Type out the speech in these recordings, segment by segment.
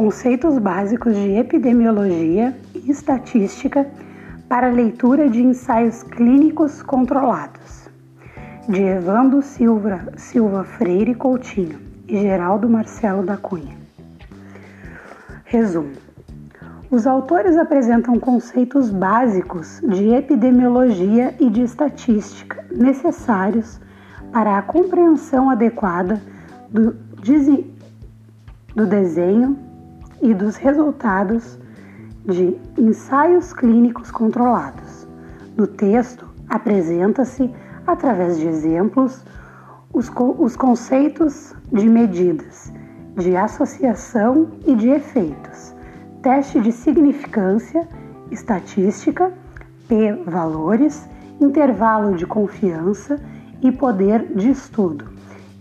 Conceitos básicos de epidemiologia e estatística para leitura de ensaios clínicos controlados, de Evandro Silva, Silva Freire Coutinho e Geraldo Marcelo da Cunha. Resumo: os autores apresentam conceitos básicos de epidemiologia e de estatística necessários para a compreensão adequada do, do desenho e dos resultados de ensaios clínicos controlados. No texto, apresenta-se, através de exemplos, os, os conceitos de medidas, de associação e de efeitos, teste de significância, estatística, p-valores, intervalo de confiança e poder de estudo,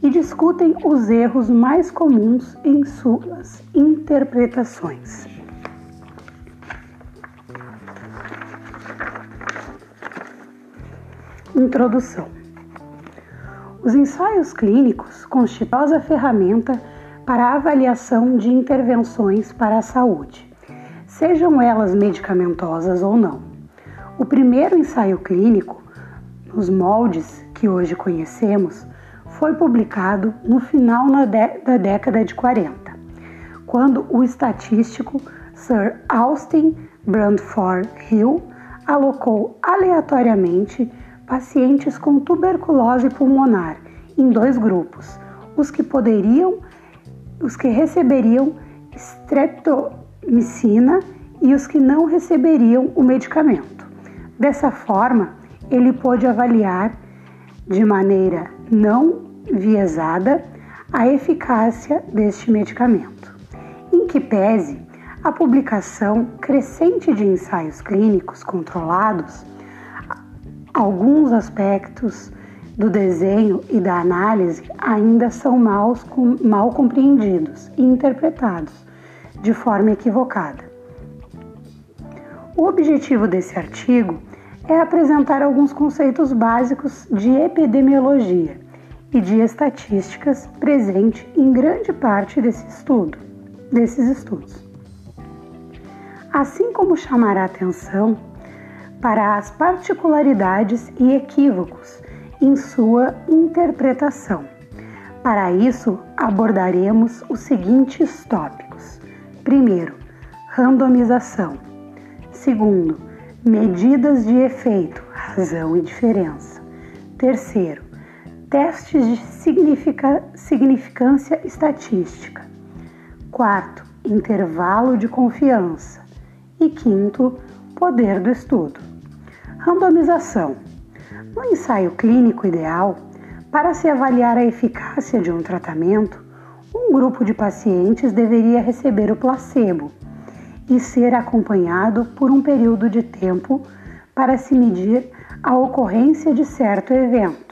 e discutem os erros mais comuns em suas interpretações. Introdução: Os ensaios clínicos constituem a ferramenta para a avaliação de intervenções para a saúde, sejam elas medicamentosas ou não. O primeiro ensaio clínico, nos moldes que hoje conhecemos, foi publicado no final da década de 40, quando o estatístico Sir Austin Brandford Hill alocou aleatoriamente pacientes com tuberculose pulmonar em dois grupos, os que poderiam, os que receberiam streptomicina e os que não receberiam o medicamento. Dessa forma, ele pôde avaliar de maneira não viesada a eficácia deste medicamento. Em que pese a publicação crescente de ensaios clínicos controlados Alguns aspectos do desenho e da análise ainda são mal, mal compreendidos e interpretados de forma equivocada. O objetivo desse artigo é apresentar alguns conceitos básicos de epidemiologia e de estatísticas presente em grande parte desse estudo, desses estudos. Assim como chamar a atenção para as particularidades e equívocos em sua interpretação. Para isso, abordaremos os seguintes tópicos: primeiro, randomização. Segundo, medidas de efeito, razão e diferença. Terceiro, testes de significância estatística. Quarto, intervalo de confiança. E quinto, poder do estudo. Randomização. No ensaio clínico ideal, para se avaliar a eficácia de um tratamento, um grupo de pacientes deveria receber o placebo e ser acompanhado por um período de tempo para se medir a ocorrência de certo evento.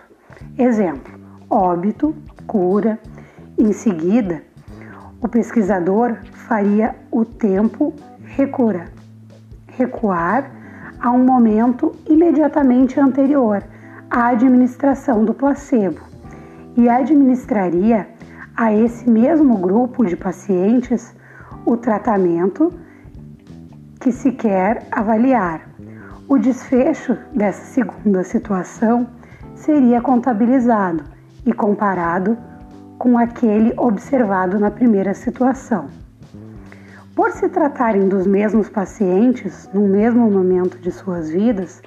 Exemplo: óbito, cura. Em seguida, o pesquisador faria o tempo recura, recuar a um momento imediatamente anterior à administração do placebo e administraria a esse mesmo grupo de pacientes o tratamento que se quer avaliar. O desfecho dessa segunda situação seria contabilizado e comparado com aquele observado na primeira situação. Por se tratarem dos mesmos pacientes no mesmo momento de suas vidas,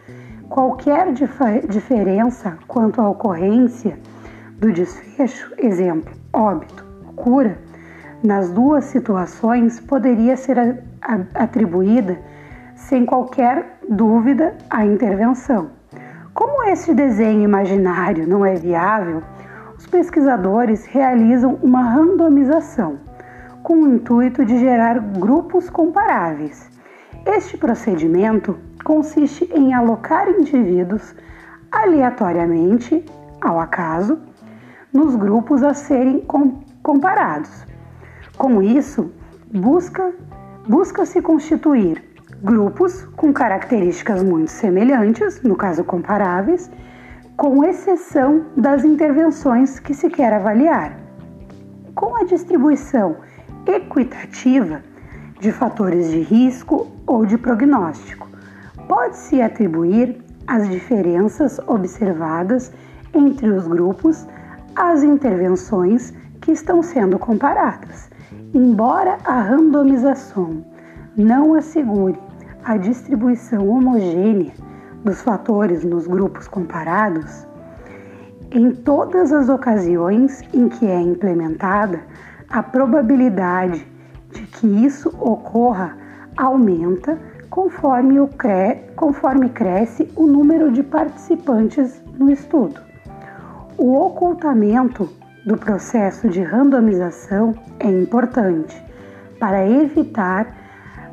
qualquer dif diferença quanto à ocorrência do desfecho, exemplo, óbito, cura, nas duas situações poderia ser atribuída sem qualquer dúvida à intervenção. Este desenho imaginário não é viável, os pesquisadores realizam uma randomização com o intuito de gerar grupos comparáveis. Este procedimento consiste em alocar indivíduos aleatoriamente, ao acaso, nos grupos a serem com comparados. Com isso, busca busca-se constituir grupos com características muito semelhantes, no caso comparáveis, com exceção das intervenções que se quer avaliar. Com a distribuição equitativa, de fatores de risco ou de prognóstico. Pode-se atribuir as diferenças observadas entre os grupos às intervenções que estão sendo comparadas. Embora a randomização não assegure a distribuição homogênea dos fatores nos grupos comparados, em todas as ocasiões em que é implementada, a probabilidade de que isso ocorra aumenta conforme, o cre... conforme cresce o número de participantes no estudo. O ocultamento do processo de randomização é importante para evitar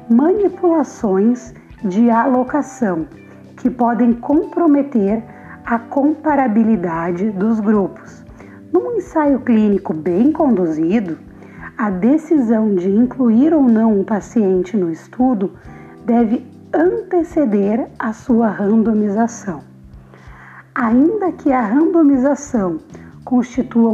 manipulações de alocação que podem comprometer a comparabilidade dos grupos. Num ensaio clínico bem conduzido, a decisão de incluir ou não um paciente no estudo deve anteceder a sua randomização. Ainda que a randomização constitua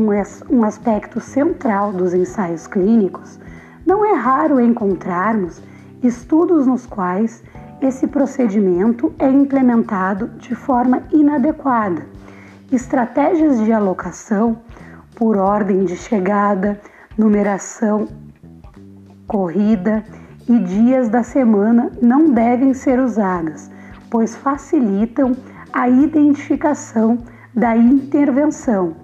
um aspecto central dos ensaios clínicos, não é raro encontrarmos estudos nos quais esse procedimento é implementado de forma inadequada. Estratégias de alocação por ordem de chegada, numeração corrida e dias da semana não devem ser usadas, pois facilitam a identificação da intervenção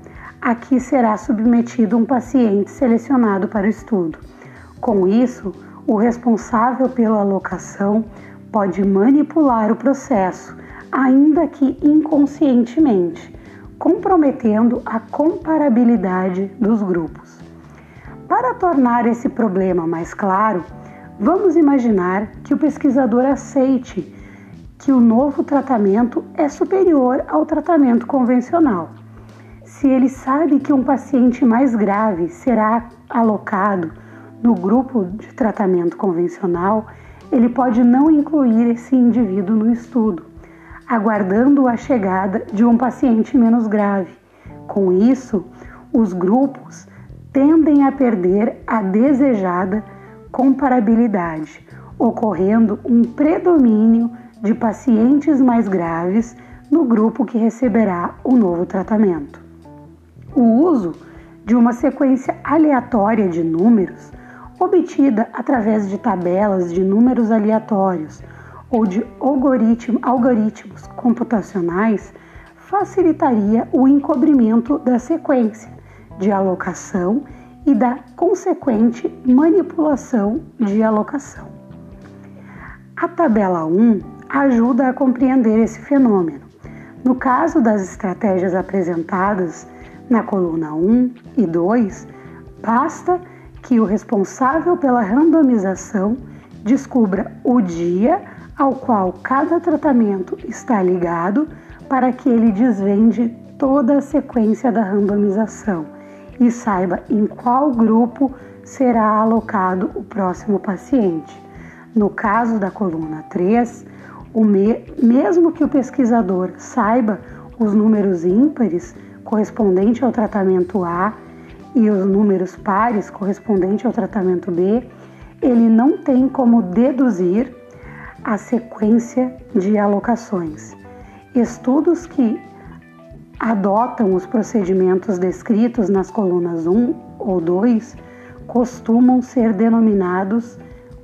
a que será submetido um paciente selecionado para o estudo. Com isso, o responsável pela alocação pode manipular o processo, ainda que inconscientemente, comprometendo a comparabilidade dos grupos. Para tornar esse problema mais claro, vamos imaginar que o pesquisador aceite que o novo tratamento é superior ao tratamento convencional. Se ele sabe que um paciente mais grave será alocado no grupo de tratamento convencional, ele pode não incluir esse indivíduo no estudo, aguardando a chegada de um paciente menos grave. Com isso, os grupos tendem a perder a desejada comparabilidade, ocorrendo um predomínio de pacientes mais graves no grupo que receberá o novo tratamento. O uso de uma sequência aleatória de números obtida através de tabelas de números aleatórios ou de algoritmos computacionais, facilitaria o encobrimento da sequência de alocação e da consequente manipulação de alocação. A tabela 1 ajuda a compreender esse fenômeno. No caso das estratégias apresentadas na coluna 1 e 2, basta que o responsável pela randomização descubra o dia ao qual cada tratamento está ligado para que ele desvende toda a sequência da randomização e saiba em qual grupo será alocado o próximo paciente. No caso da coluna 3, o me mesmo que o pesquisador saiba os números ímpares correspondente ao tratamento A e os números pares correspondentes ao tratamento B, ele não tem como deduzir a sequência de alocações. Estudos que adotam os procedimentos descritos nas colunas 1 ou 2 costumam ser denominados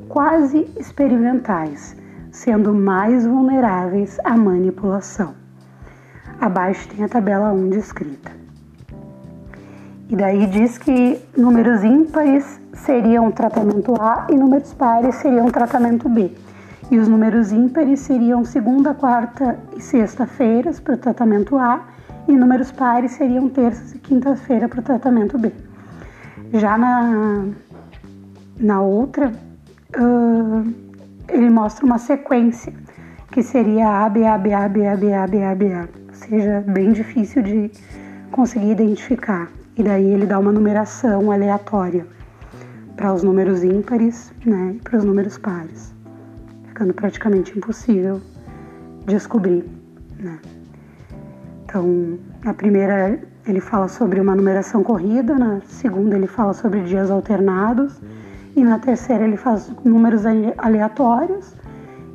quase experimentais, sendo mais vulneráveis à manipulação. Abaixo tem a tabela 1 descrita. E daí diz que números ímpares seriam tratamento A e números pares seriam tratamento B. E os números ímpares seriam segunda, quarta e sexta-feiras para o tratamento A e números pares seriam terças e quinta-feira para o tratamento B. Já na, na outra, uh, ele mostra uma sequência que seria A, B, A, B, A, B, A, B, A, B, A, B, A. Ou seja, bem difícil de conseguir identificar e daí ele dá uma numeração aleatória para os números ímpares né, e para os números pares, ficando praticamente impossível descobrir. Né. Então, na primeira ele fala sobre uma numeração corrida, na segunda ele fala sobre dias alternados e na terceira ele faz números aleatórios,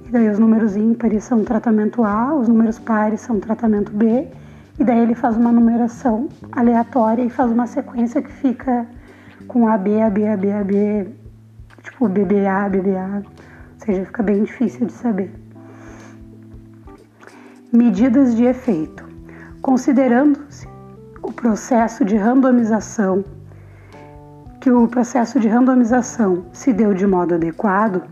e daí os números ímpares são tratamento A, os números pares são tratamento B, e daí ele faz uma numeração aleatória e faz uma sequência que fica com AB, AB, AB, AB, tipo BBA, BBA, ou seja, fica bem difícil de saber. Medidas de efeito. Considerando-se o processo de randomização, que o processo de randomização se deu de modo adequado,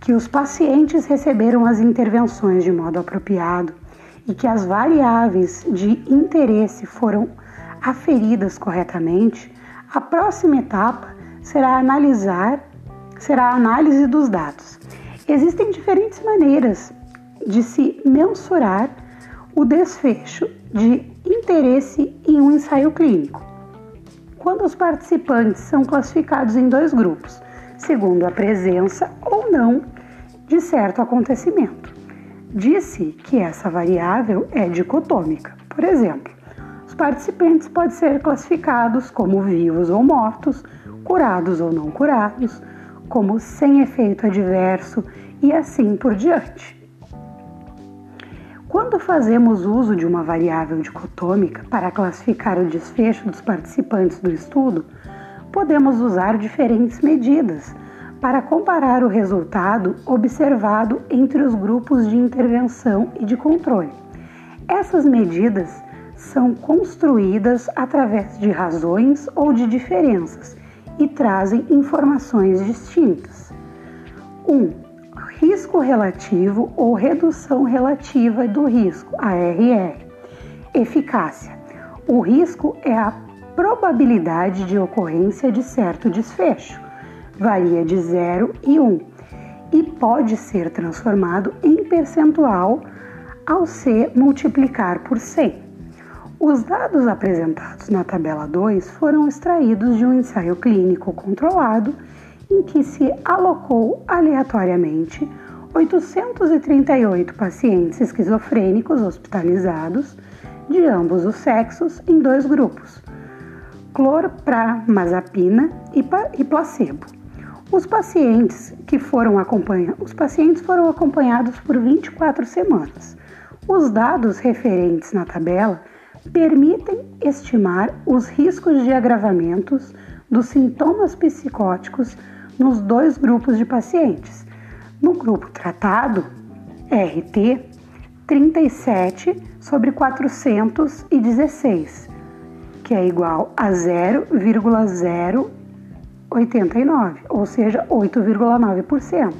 que os pacientes receberam as intervenções de modo apropriado e que as variáveis de interesse foram aferidas corretamente, a próxima etapa será analisar será a análise dos dados. Existem diferentes maneiras de se mensurar o desfecho de interesse em um ensaio clínico. Quando os participantes são classificados em dois grupos, segundo a presença ou não de certo acontecimento. Disse que essa variável é dicotômica. Por exemplo, os participantes podem ser classificados como vivos ou mortos, curados ou não curados, como sem efeito adverso e assim por diante. Quando fazemos uso de uma variável dicotômica para classificar o desfecho dos participantes do estudo, podemos usar diferentes medidas para comparar o resultado observado entre os grupos de intervenção e de controle. Essas medidas são construídas através de razões ou de diferenças e trazem informações distintas. 1. Um, risco relativo ou redução relativa do risco, ARR. Eficácia. O risco é a probabilidade de ocorrência de certo desfecho. Varia de 0 e 1 um, e pode ser transformado em percentual ao se multiplicar por 100. Os dados apresentados na tabela 2 foram extraídos de um ensaio clínico controlado em que se alocou aleatoriamente 838 pacientes esquizofrênicos hospitalizados de ambos os sexos em dois grupos, clorpramazepina e placebo. Os pacientes que foram acompanhados, os pacientes foram acompanhados por 24 semanas. Os dados referentes na tabela permitem estimar os riscos de agravamentos dos sintomas psicóticos nos dois grupos de pacientes. No grupo tratado, RT, 37 sobre 416, que é igual a 0,089, ou seja, 8,9%.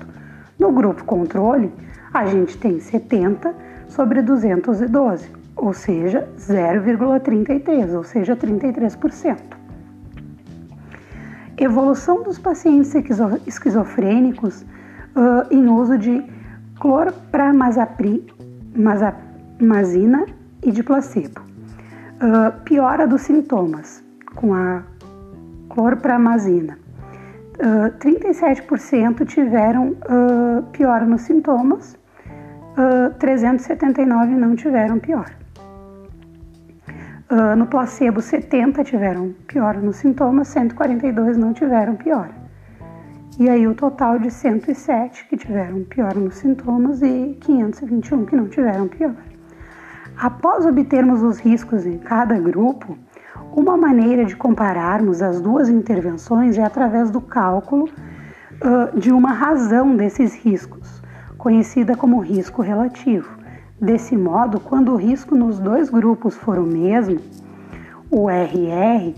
No grupo controle, a gente tem 70 sobre 212, ou seja, 0,33, ou seja, 33%. Evolução dos pacientes esquizofrênicos uh, em uso de clorpramazina e de placebo. Uh, piora dos sintomas com a clorpramazina. Uh, 37% tiveram uh, nos sintomas, uh, 379 não tiveram pior. Uh, no placebo, 70 tiveram piora nos sintomas, 142 não tiveram piora. E aí o total de 107 que tiveram piora nos sintomas e 521 que não tiveram piora. Após obtermos os riscos em cada grupo, uma maneira de compararmos as duas intervenções é através do cálculo uh, de uma razão desses riscos, conhecida como risco relativo. Desse modo, quando o risco nos dois grupos for o mesmo, o RR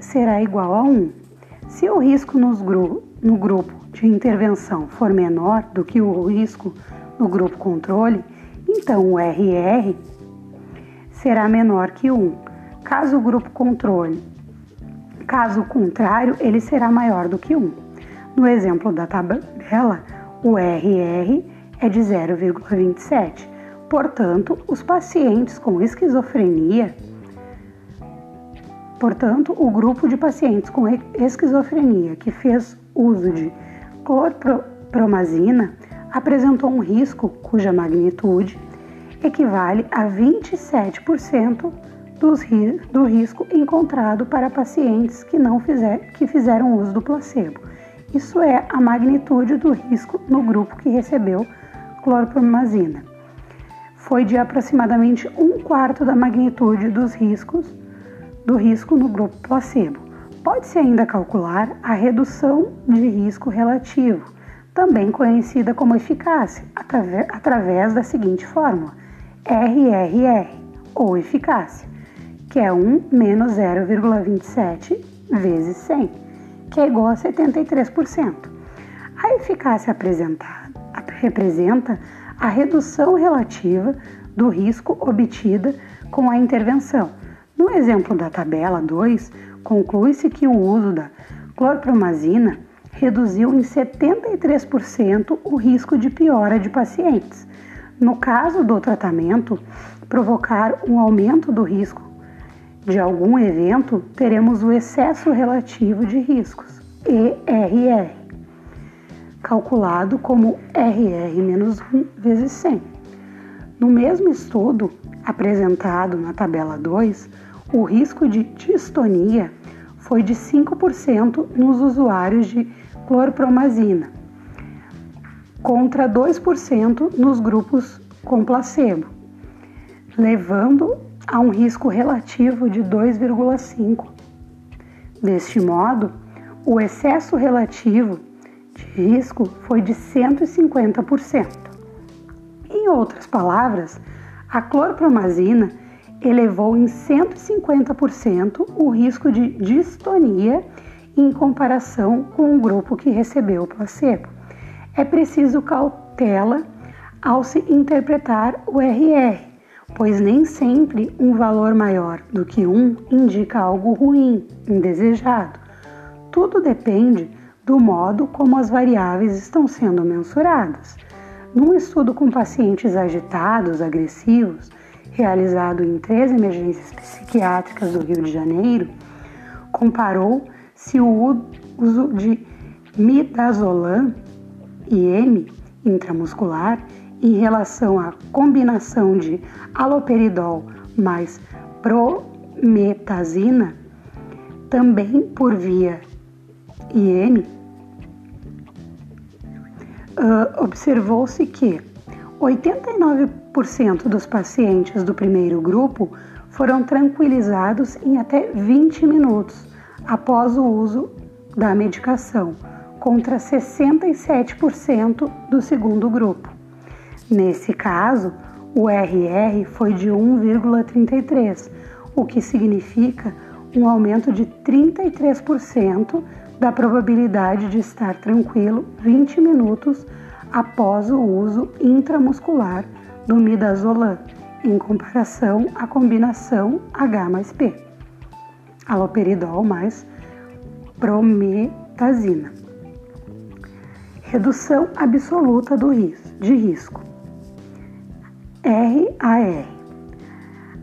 será igual a 1. Se o risco gru no grupo de intervenção for menor do que o risco no grupo controle, então o RR será menor que 1. Caso o grupo controle, caso contrário, ele será maior do que 1. No exemplo da tabela, o RR é de 0,27. Portanto, os pacientes com esquizofrenia, portanto, o grupo de pacientes com esquizofrenia que fez uso de clorpromazina apresentou um risco cuja magnitude equivale a 27% dos, do risco encontrado para pacientes que não fizer, que fizeram uso do placebo Isso é a magnitude do risco no grupo que recebeu clorpromazina. Foi de aproximadamente um quarto da magnitude dos riscos do risco no grupo placebo. Pode-se ainda calcular a redução de risco relativo, também conhecida como eficácia, através da seguinte fórmula: RRR, ou eficácia, que é 1 menos 0,27 vezes 100, que é igual a 73%. A eficácia apresentada representa a redução relativa do risco obtida com a intervenção. No exemplo da tabela 2, conclui-se que o uso da clorpromazina reduziu em 73% o risco de piora de pacientes. No caso do tratamento, provocar um aumento do risco de algum evento, teremos o excesso relativo de riscos, ERR, calculado como RR-1 vezes 100. No mesmo estudo apresentado na tabela 2, o risco de distonia foi de 5% nos usuários de clorpromazina, contra 2% nos grupos com placebo, levando a um risco relativo de 2,5. Deste modo, o excesso relativo de risco foi de 150%. Em outras palavras, a clorpromazina elevou em 150% o risco de distonia em comparação com o grupo que recebeu o placebo. É preciso cautela ao se interpretar o RR, pois nem sempre um valor maior do que um indica algo ruim, indesejado. Tudo depende do modo como as variáveis estão sendo mensuradas. Num estudo com pacientes agitados, agressivos, realizado em três emergências psiquiátricas do Rio de Janeiro, comparou se o uso de midazolam IM intramuscular em relação à combinação de aloperidol mais prometazina, também por via IM, uh, observou-se que 89% dos pacientes do primeiro grupo foram tranquilizados em até 20 minutos após o uso da medicação, contra 67% do segundo grupo. Nesse caso, o RR foi de 1,33, o que significa um aumento de 33% da probabilidade de estar tranquilo 20 minutos após o uso intramuscular do midazolam, em comparação à combinação H mais P, aloperidol mais prometazina. Redução absoluta do risco, de risco. RAR.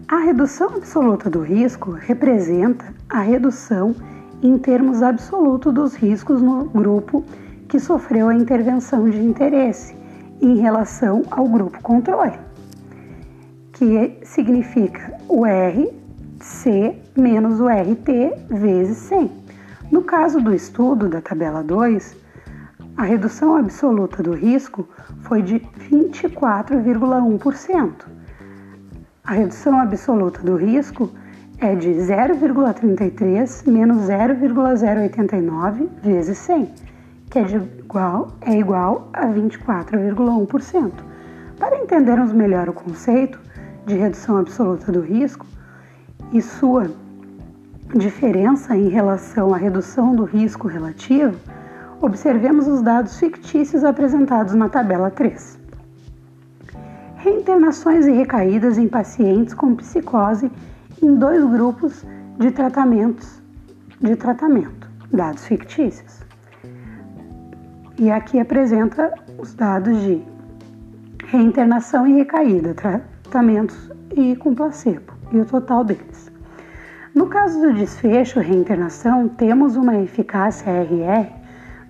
A redução absoluta do risco representa a redução em termos absolutos dos riscos no grupo que sofreu a intervenção de interesse em relação ao grupo controle, que significa o RC menos o RT vezes 100. No caso do estudo da tabela 2, a redução absoluta do risco foi de 24,1%. A redução absoluta do risco é de 0,33 menos 0,089 vezes 100, que é, igual, é igual a 24,1%. Para entendermos melhor o conceito de redução absoluta do risco e sua diferença em relação à redução do risco relativo, observemos os dados fictícios apresentados na tabela 3. Reinternações e recaídas em pacientes com psicose em dois grupos de tratamentos de tratamento, dados fictícios. E aqui apresenta os dados de reinternação e recaída, tratamentos e com placebo, e o total deles. No caso do desfecho reinternação, temos uma eficácia RR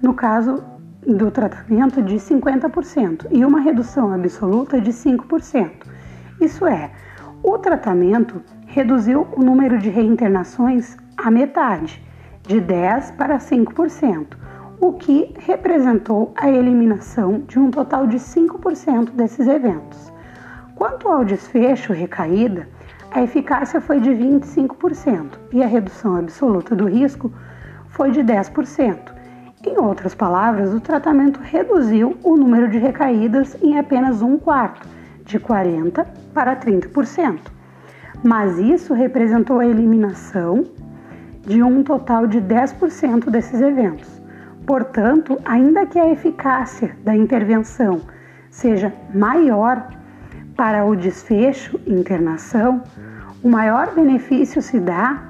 no caso do tratamento de 50% e uma redução absoluta de 5%. Isso é, o tratamento reduziu o número de reinternações à metade, de 10 para 5%. o que representou a eliminação de um total de 5% desses eventos. Quanto ao desfecho recaída, a eficácia foi de 25% e a redução absoluta do risco foi de 10%. Em outras palavras, o tratamento reduziu o número de recaídas em apenas um quarto, de 40% para 30%. Mas isso representou a eliminação de um total de 10% desses eventos. Portanto, ainda que a eficácia da intervenção seja maior para o desfecho internação, o maior benefício se dá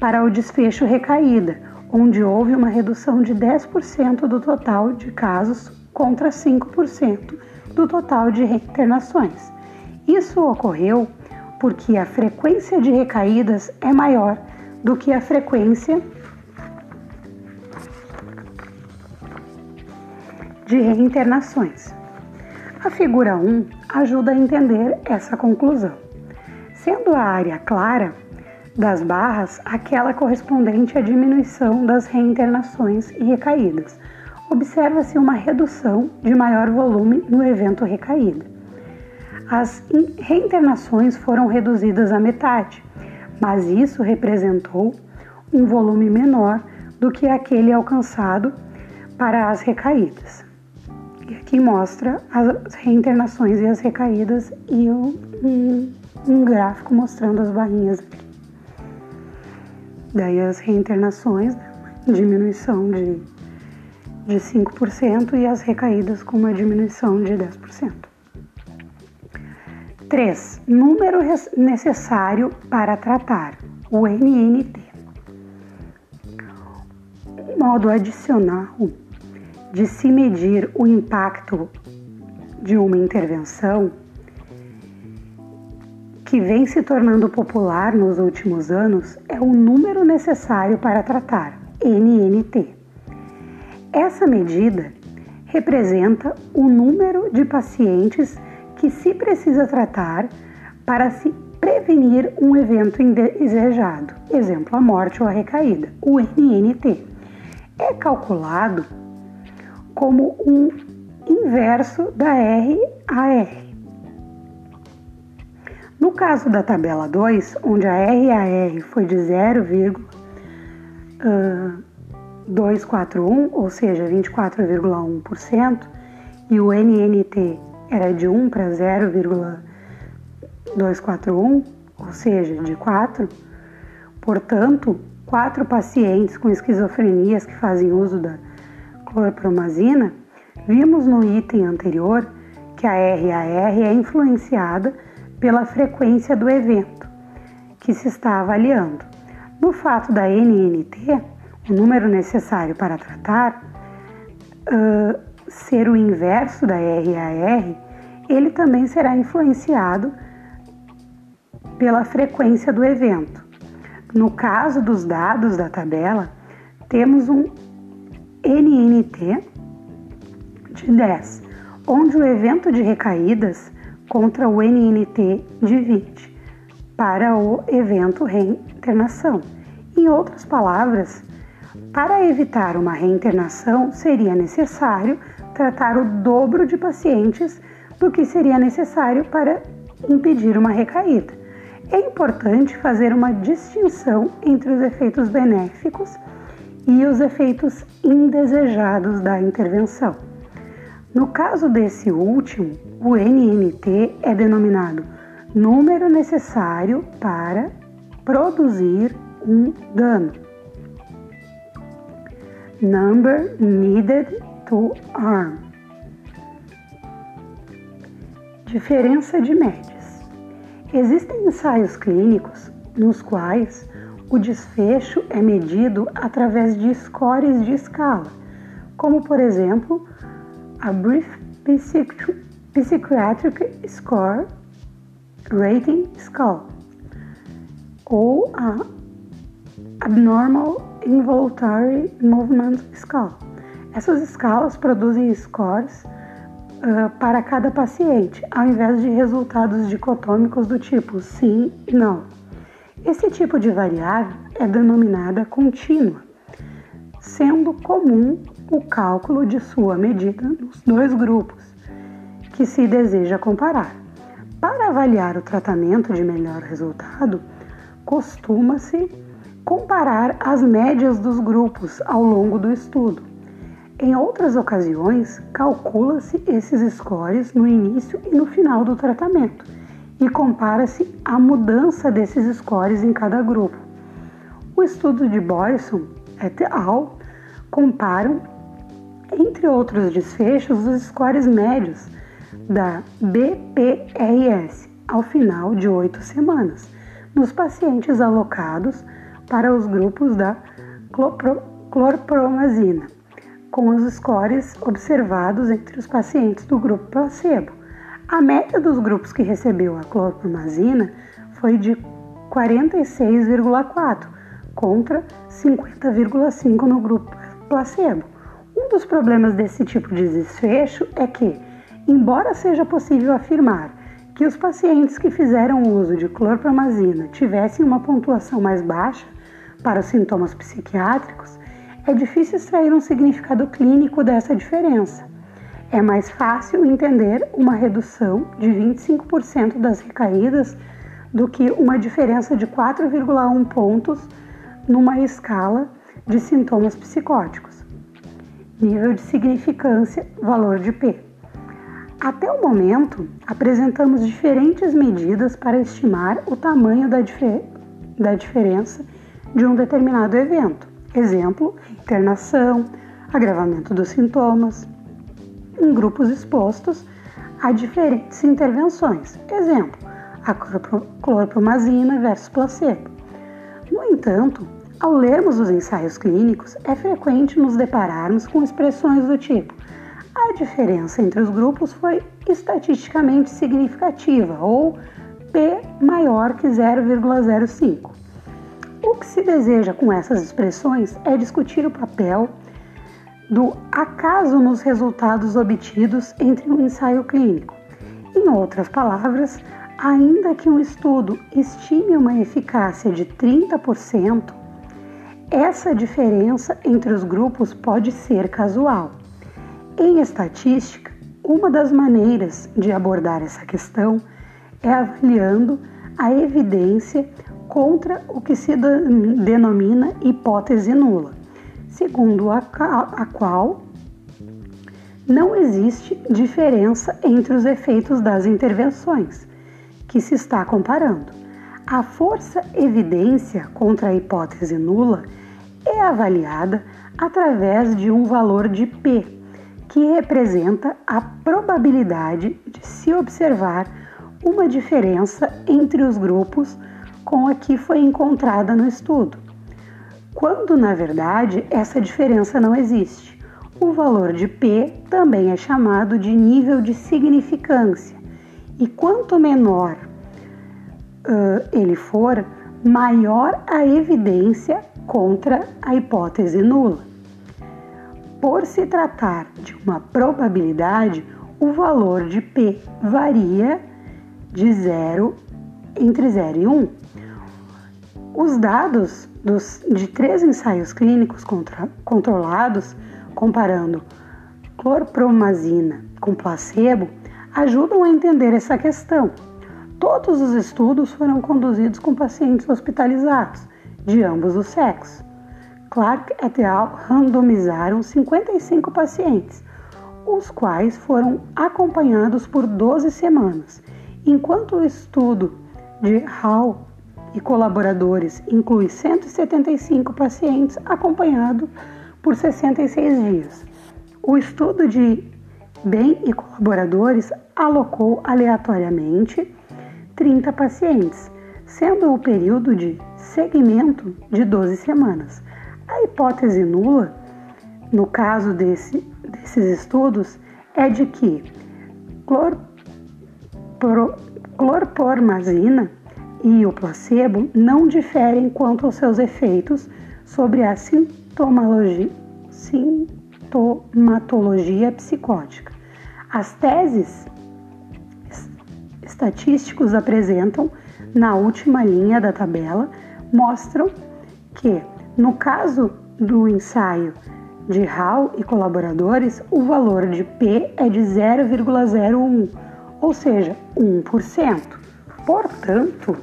para o desfecho recaída, onde houve uma redução de 10% do total de casos contra 5% do total de internações. Isso ocorreu porque a frequência de recaídas é maior do que a frequência de reinternações. A figura 1 ajuda a entender essa conclusão sendo a área clara das barras aquela correspondente à diminuição das reinternações e recaídas. Observa-se uma redução de maior volume no evento recaída. As reinternações foram reduzidas à metade, mas isso representou um volume menor do que aquele alcançado para as recaídas. E aqui mostra as reinternações e as recaídas e um, um gráfico mostrando as barrinhas aqui. Daí as reinternações, né? diminuição de, de 5% e as recaídas com uma diminuição de 10%. 3. Número necessário para tratar, o NNT. Um modo adicional de se medir o impacto de uma intervenção que vem se tornando popular nos últimos anos é o número necessário para tratar, NNT. Essa medida representa o número de pacientes que se precisa tratar para se prevenir um evento indesejado, exemplo, a morte ou a recaída, o NNT. É calculado como um inverso da RAR, no caso da tabela 2, onde a RAR foi de 0,241, ou seja, 24,1%, e o NNT era de 1 para 0,241, ou seja, de 4, portanto, quatro pacientes com esquizofrenias que fazem uso da clorpromazina, vimos no item anterior que a RAR é influenciada pela frequência do evento que se está avaliando. No fato da NNT, o número necessário para tratar, uh, ser o inverso da RAR, ele também será influenciado pela frequência do evento. No caso dos dados da tabela, temos um NNT de 10, onde o evento de recaídas contra o NNT de 20 para o evento reinternação. Em outras palavras, para evitar uma reinternação, seria necessário tratar o dobro de pacientes do que seria necessário para impedir uma recaída. É importante fazer uma distinção entre os efeitos benéficos e os efeitos indesejados da intervenção. No caso desse último, o NNT é denominado número necessário para produzir um dano. Number needed to harm. Diferença de médias. Existem ensaios clínicos nos quais o desfecho é medido através de scores de escala, como por exemplo a Brief Psychiatric Score Rating Scale ou a Abnormal Involuntary Movement Scale. Essas escalas produzem scores uh, para cada paciente, ao invés de resultados dicotômicos do tipo sim e não. Esse tipo de variável é denominada contínua, sendo comum o cálculo de sua medida nos dois grupos que se deseja comparar. Para avaliar o tratamento de melhor resultado, costuma-se comparar as médias dos grupos ao longo do estudo. Em outras ocasiões, calcula-se esses scores no início e no final do tratamento e compara-se a mudança desses scores em cada grupo. O estudo de Boyson et al. comparam, entre outros desfechos, os scores médios da BPRS ao final de oito semanas, nos pacientes alocados para os grupos da clorpromazina, com os scores observados entre os pacientes do grupo placebo. A média dos grupos que recebeu a clorpromazina foi de 46,4 contra 50,5 no grupo placebo. Um dos problemas desse tipo de desfecho é que, embora seja possível afirmar que os pacientes que fizeram uso de clorpromazina tivessem uma pontuação mais baixa para os sintomas psiquiátricos, é difícil extrair um significado clínico dessa diferença. É mais fácil entender uma redução de 25% das recaídas do que uma diferença de 4,1 pontos numa escala de sintomas psicóticos. Nível de significância, valor de P. Até o momento, apresentamos diferentes medidas para estimar o tamanho da, difer da diferença de um determinado evento. Exemplo, internação, agravamento dos sintomas, em grupos expostos a diferentes intervenções. Exemplo, a clorpromazina versus placebo. No entanto, ao lermos os ensaios clínicos, é frequente nos depararmos com expressões do tipo: a diferença entre os grupos foi estatisticamente significativa ou P maior que 0,05. O que se deseja com essas expressões é discutir o papel do acaso nos resultados obtidos entre um ensaio clínico. Em outras palavras, ainda que um estudo estime uma eficácia de 30%, essa diferença entre os grupos pode ser casual. Em estatística, uma das maneiras de abordar essa questão é avaliando a evidência contra o que se denomina hipótese nula segundo a, qual não existe diferença entre os efeitos das intervenções que se está comparando. A força evidência contra a hipótese nula é avaliada através de um valor de P, que representa a probabilidade de se observar uma diferença entre os grupos com a que foi encontrada no estudo quando na verdade essa diferença não existe. O valor de P também é chamado de nível de significância, e quanto menor uh, ele for, maior a evidência contra a hipótese nula. Por se tratar de uma probabilidade, o valor de P varia de 0 entre 0 e 1. Um. Os dados dos, de três ensaios clínicos contra, controlados, comparando clorpromazina com placebo, ajudam a entender essa questão. Todos os estudos foram conduzidos com pacientes hospitalizados, de ambos os sexos. Clark et al. randomizaram 55 pacientes, os quais foram acompanhados por 12 semanas, enquanto o estudo de Hall e colaboradores inclui 175 pacientes acompanhados por 66 dias. O estudo de bem e colaboradores alocou aleatoriamente 30 pacientes, sendo o período de seguimento de 12 semanas. A hipótese nula, no caso desse, desses estudos, é de que clor, pro, clorpormazina e o placebo não diferem quanto aos seus efeitos sobre a sintomologia, sintomatologia psicótica. As teses estatísticos apresentam na última linha da tabela mostram que, no caso do ensaio de Hall e colaboradores, o valor de P é de 0,01, ou seja, 1%. Portanto,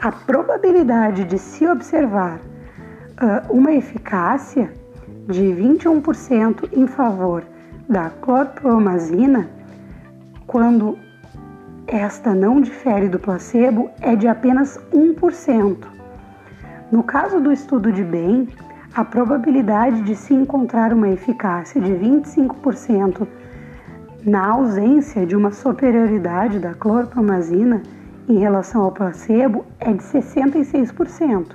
a probabilidade de se observar uh, uma eficácia de 21% em favor da clorpromazina, quando esta não difere do placebo, é de apenas 1%. No caso do estudo de bem, a probabilidade de se encontrar uma eficácia de 25% na ausência de uma superioridade da clorpromazina em relação ao placebo é de 66%.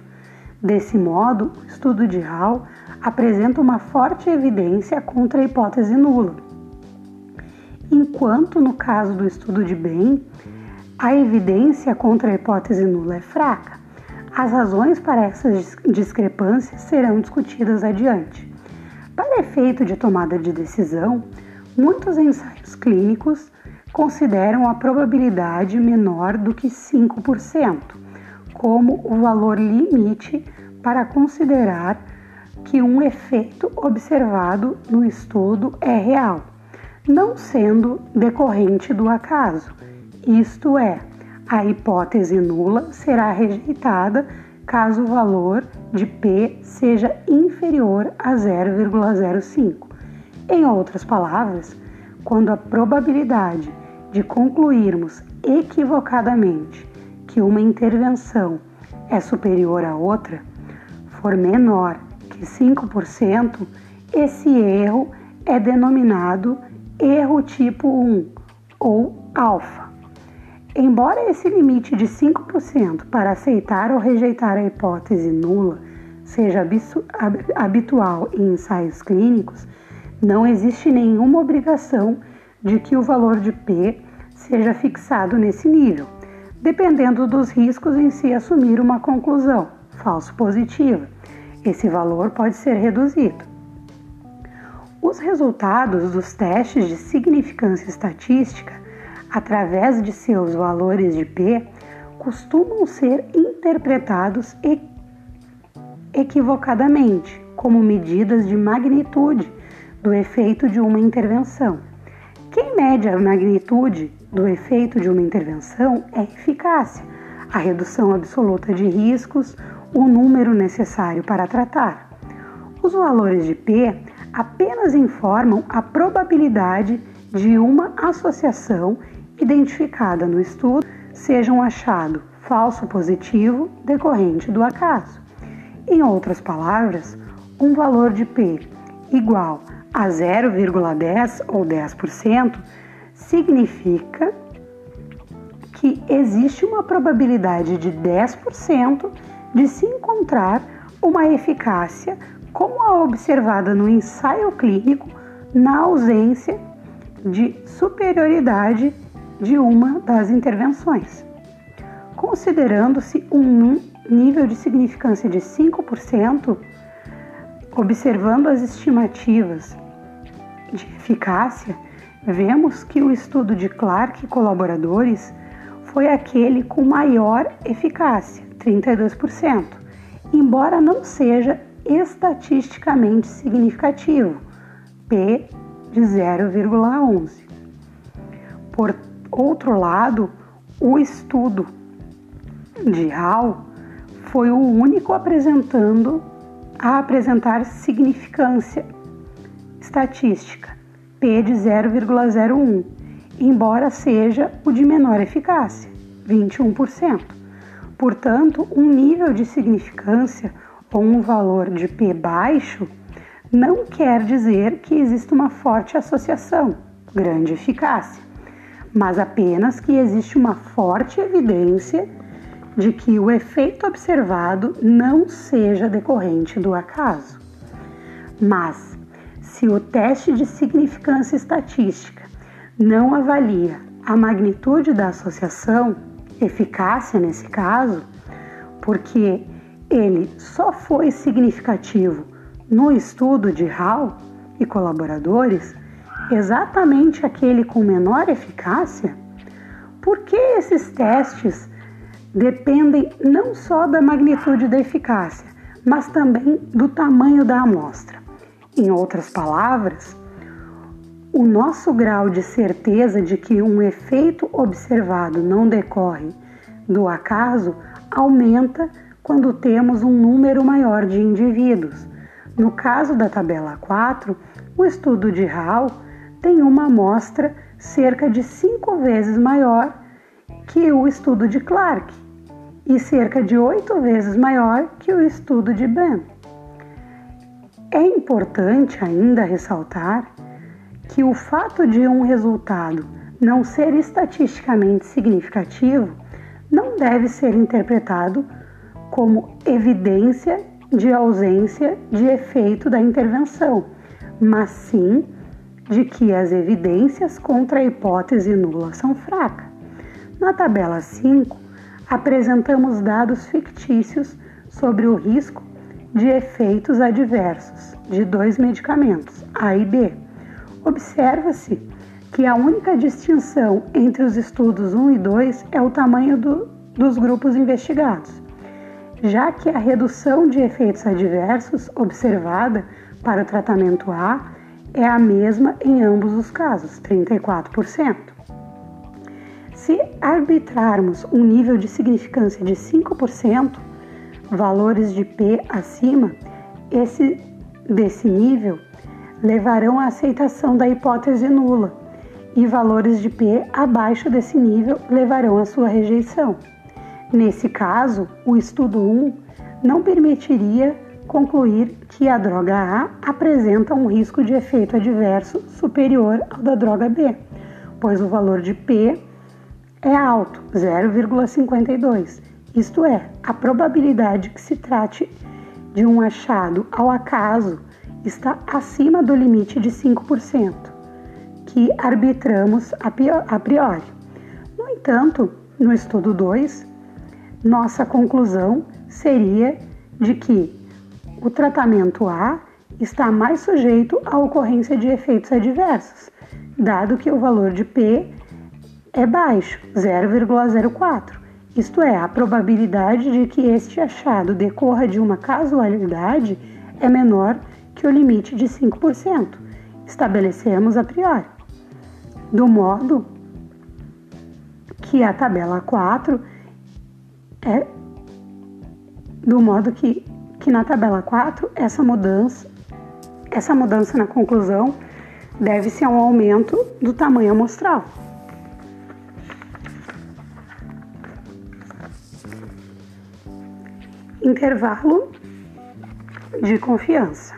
Desse modo, o estudo de Hall apresenta uma forte evidência contra a hipótese nula. Enquanto no caso do estudo de Bain, a evidência contra a hipótese nula é fraca. As razões para essas discrepâncias serão discutidas adiante. Para efeito de tomada de decisão, muitos ensaios clínicos consideram a probabilidade menor do que 5% como o valor limite para considerar que um efeito observado no estudo é real, não sendo decorrente do acaso, isto é, a hipótese nula será rejeitada caso o valor de P seja inferior a 0,05. Em outras palavras, quando a probabilidade de concluirmos equivocadamente que uma intervenção é superior a outra for menor que 5%, esse erro é denominado erro tipo 1 ou alfa. Embora esse limite de 5% para aceitar ou rejeitar a hipótese nula seja habitual em ensaios clínicos, não existe nenhuma obrigação de que o valor de P seja fixado nesse nível, dependendo dos riscos em se assumir uma conclusão falso positiva. Esse valor pode ser reduzido. Os resultados dos testes de significância estatística através de seus valores de P, costumam ser interpretados equivocadamente como medidas de magnitude do efeito de uma intervenção. Quem mede a magnitude do efeito de uma intervenção é eficácia, a redução absoluta de riscos, o número necessário para tratar. Os valores de P apenas informam a probabilidade de uma associação identificada no estudo seja um achado falso positivo decorrente do acaso. Em outras palavras, um valor de P igual a 0,10 ou 10% significa que existe uma probabilidade de 10% de se encontrar uma eficácia como a observada no ensaio clínico na ausência de superioridade de uma das intervenções. Considerando-se um nível de significância de 5%, observando as estimativas de eficácia, vemos que o estudo de Clark e colaboradores foi aquele com maior eficácia, 32%, embora não seja estatisticamente significativo, P de 0,11. Por outro lado, o estudo de Hall foi o único apresentando a apresentar significância estatística, P de 0,01, embora seja o de menor eficácia, 21%. Portanto, um nível de significância ou um valor de P baixo não quer dizer que exista uma forte associação, grande eficácia mas apenas que existe uma forte evidência de que o efeito observado não seja decorrente do acaso. Mas, se o teste de significância estatística não avalia a magnitude da associação, eficácia nesse caso, porque ele só foi significativo no estudo de Hall e colaboradores, exatamente aquele com menor eficácia? Por que esses testes dependem não só da magnitude da eficácia, mas também do tamanho da amostra? Em outras palavras, o nosso grau de certeza de que um efeito observado não decorre do acaso aumenta quando temos um número maior de indivíduos. No caso da tabela 4, o estudo de Hall tem uma amostra cerca de cinco vezes maior que o estudo de Clark e cerca de oito vezes maior que o estudo de Ben. É importante ainda ressaltar que o fato de um resultado não ser estatisticamente significativo não deve ser interpretado como evidência de ausência de efeito da intervenção, mas sim de que as evidências contra a hipótese nula são fracas. Na tabela 5, apresentamos dados fictícios sobre o risco de efeitos adversos de dois medicamentos, A e B. Observa-se que a única distinção entre os estudos 1 e 2 é o tamanho do, dos grupos investigados, já que a redução de efeitos adversos observada para o tratamento A é a mesma em ambos os casos, 34%. Se arbitrarmos um nível de significância de 5%, valores de P acima, esse, desse nível levarão à aceitação da hipótese nula e valores de P abaixo desse nível levarão à sua rejeição. Nesse caso, o estudo 1 não permitiria concluir que a droga A apresenta um risco de efeito adverso superior ao da droga B, pois o valor de P é alto, 0,52, isto é, a probabilidade que se trate de um achado ao acaso está acima do limite de 5%, que arbitramos a priori. No entanto, no estudo 2, nossa conclusão seria de que o tratamento A está mais sujeito à ocorrência de efeitos adversos, dado que o valor de P é baixo, 0,04. Isto é, a probabilidade de que este achado decorra de uma casualidade é menor que o limite de 5%. Estabelecemos a priori. Do modo que a tabela 4 é do modo que que na tabela 4 essa mudança, essa mudança na conclusão deve-se a um aumento do tamanho amostral. Intervalo de confiança.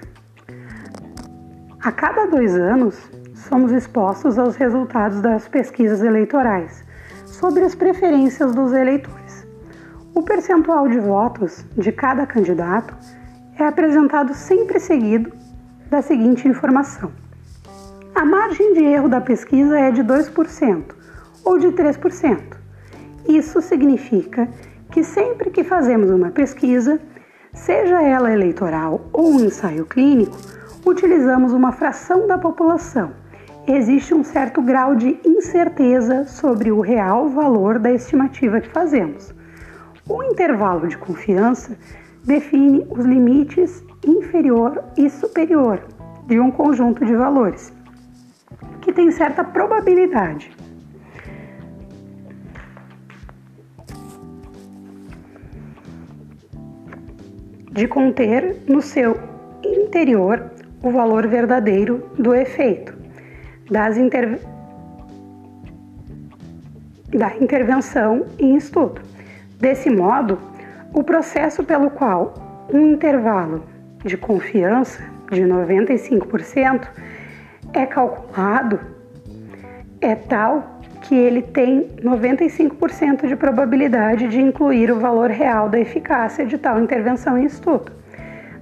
A cada dois anos, somos expostos aos resultados das pesquisas eleitorais sobre as preferências dos eleitores. O percentual de votos de cada candidato é apresentado sempre seguido da seguinte informação: a margem de erro da pesquisa é de 2% ou de 3%. Isso significa que sempre que fazemos uma pesquisa, seja ela eleitoral ou um ensaio clínico, utilizamos uma fração da população. Existe um certo grau de incerteza sobre o real valor da estimativa que fazemos. O intervalo de confiança define os limites inferior e superior de um conjunto de valores, que tem certa probabilidade. De conter no seu interior o valor verdadeiro do efeito das da intervenção em estudo. Desse modo, o processo pelo qual um intervalo de confiança de 95% é calculado é tal que ele tem 95% de probabilidade de incluir o valor real da eficácia de tal intervenção em estudo.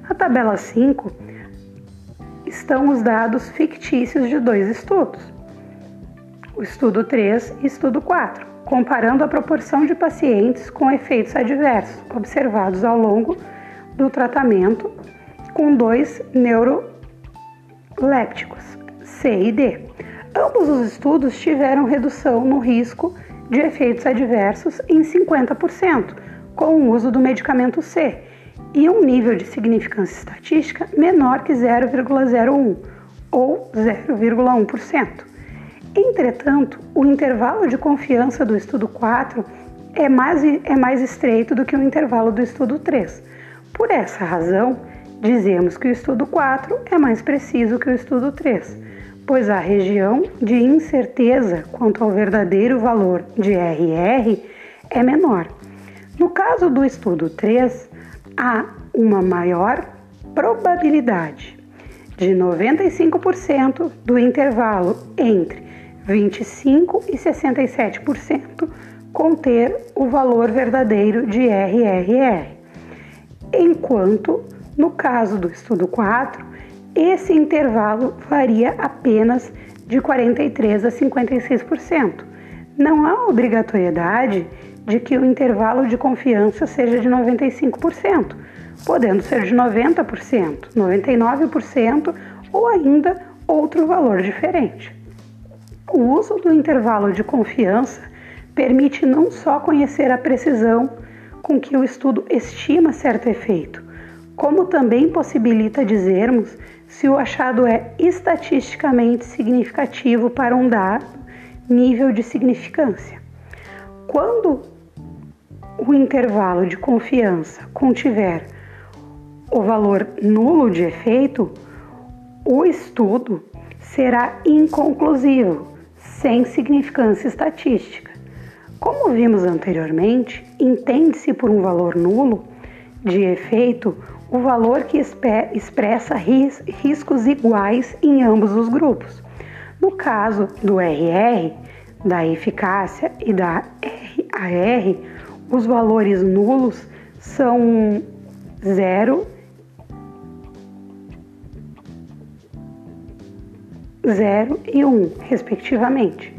Na tabela 5 estão os dados fictícios de dois estudos, o estudo 3 e estudo 4 comparando a proporção de pacientes com efeitos adversos observados ao longo do tratamento com dois neurolépticos, C e D. Ambos os estudos tiveram redução no risco de efeitos adversos em 50% com o uso do medicamento C e um nível de significância estatística menor que 0,01 ou 0,1%. Entretanto, o intervalo de confiança do estudo 4 é mais, é mais estreito do que o intervalo do estudo 3. Por essa razão, dizemos que o estudo 4 é mais preciso que o estudo 3, pois a região de incerteza quanto ao verdadeiro valor de RR é menor. No caso do estudo 3, há uma maior probabilidade de 95% do intervalo entre 25 e 67% conter o valor verdadeiro de RRR, enquanto no caso do estudo 4, esse intervalo varia apenas de 43 a 56%. Não há obrigatoriedade de que o intervalo de confiança seja de 95%, podendo ser de 90%, 99% ou ainda outro valor diferente. O uso do intervalo de confiança permite não só conhecer a precisão com que o estudo estima certo efeito, como também possibilita dizermos se o achado é estatisticamente significativo para um dado nível de significância. Quando o intervalo de confiança contiver o valor nulo de efeito, o estudo será inconclusivo, sem significância estatística. Como vimos anteriormente, entende-se por um valor nulo de efeito o valor que expressa ris riscos iguais em ambos os grupos. No caso do RR, da eficácia e da RAR, os valores nulos são 0 0 e 1, respectivamente.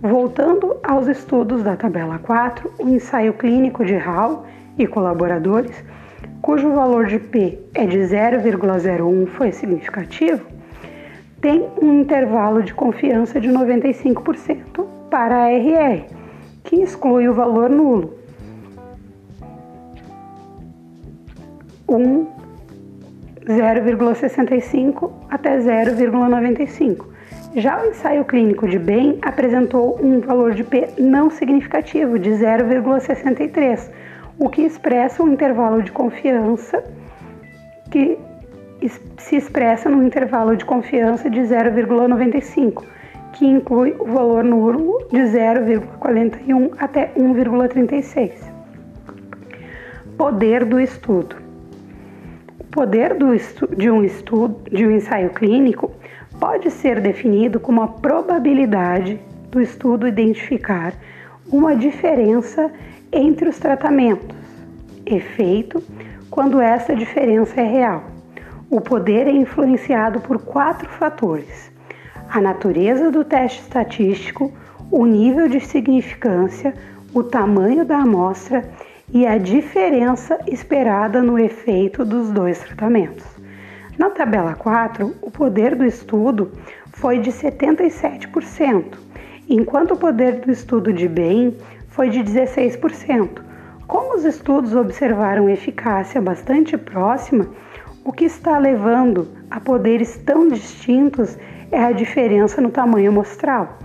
Voltando aos estudos da tabela 4, o ensaio clínico de Hall e colaboradores, cujo valor de P é de 0,01 foi significativo, tem um intervalo de confiança de 95% para a RR, que exclui o valor nulo. 1 0,65 até 0,95. Já o ensaio clínico de bem apresentou um valor de P não significativo de 0,63, o que expressa um intervalo de confiança que se expressa no intervalo de confiança de 0,95, que inclui o valor nulo de 0,41 até 1,36. Poder do estudo poder do, de um estudo, de um ensaio clínico, pode ser definido como a probabilidade do estudo identificar uma diferença entre os tratamentos, efeito quando essa diferença é real. O poder é influenciado por quatro fatores: a natureza do teste estatístico, o nível de significância, o tamanho da amostra e a diferença esperada no efeito dos dois tratamentos. Na tabela 4, o poder do estudo foi de 77%, enquanto o poder do estudo de bem foi de 16%. Como os estudos observaram eficácia bastante próxima, o que está levando a poderes tão distintos é a diferença no tamanho amostral.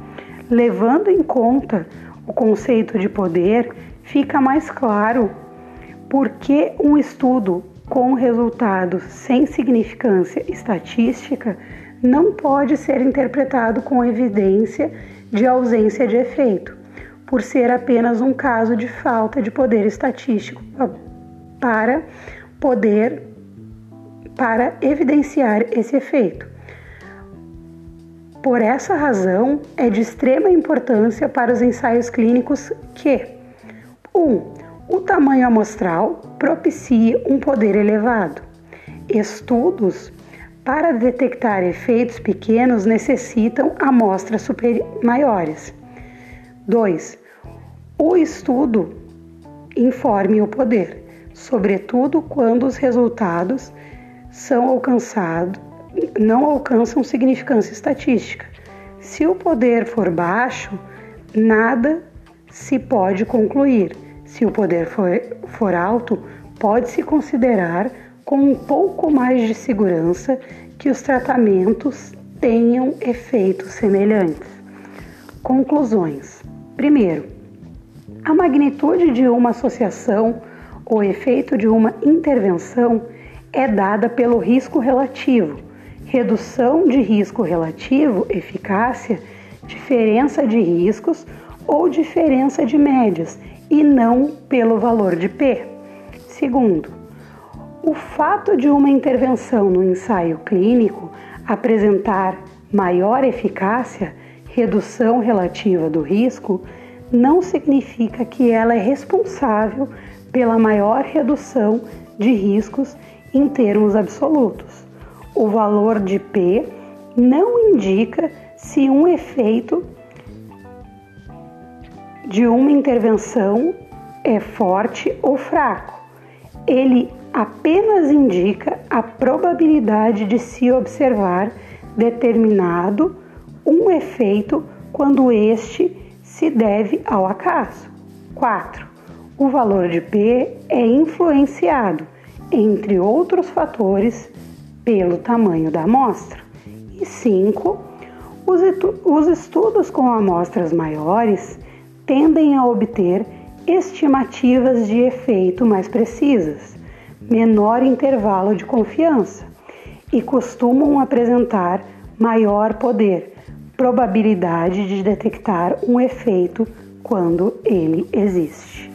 Levando em conta o conceito de poder, fica mais claro por que um estudo com resultados sem significância estatística não pode ser interpretado com evidência de ausência de efeito, por ser apenas um caso de falta de poder estatístico para poder para evidenciar esse efeito. Por essa razão, é de extrema importância para os ensaios clínicos que 1. Um, o tamanho amostral propicia um poder elevado. Estudos para detectar efeitos pequenos necessitam amostras maiores. 2. O estudo informe o poder, sobretudo quando os resultados são alcançados, não alcançam significância estatística. Se o poder for baixo, nada se pode concluir. Se o poder for, for alto, pode-se considerar com um pouco mais de segurança que os tratamentos tenham efeitos semelhantes. Conclusões: primeiro, a magnitude de uma associação ou efeito de uma intervenção é dada pelo risco relativo. Redução de risco relativo, eficácia, diferença de riscos ou diferença de médias e não pelo valor de P. Segundo, o fato de uma intervenção no ensaio clínico apresentar maior eficácia, redução relativa do risco, não significa que ela é responsável pela maior redução de riscos em termos absolutos. O valor de P não indica se um efeito de uma intervenção é forte ou fraco. Ele apenas indica a probabilidade de se observar determinado um efeito quando este se deve ao acaso. 4. O valor de P é influenciado, entre outros fatores, pelo tamanho da amostra. E 5. Os estudos com amostras maiores tendem a obter estimativas de efeito mais precisas, menor intervalo de confiança e costumam apresentar maior poder, probabilidade de detectar um efeito quando ele existe.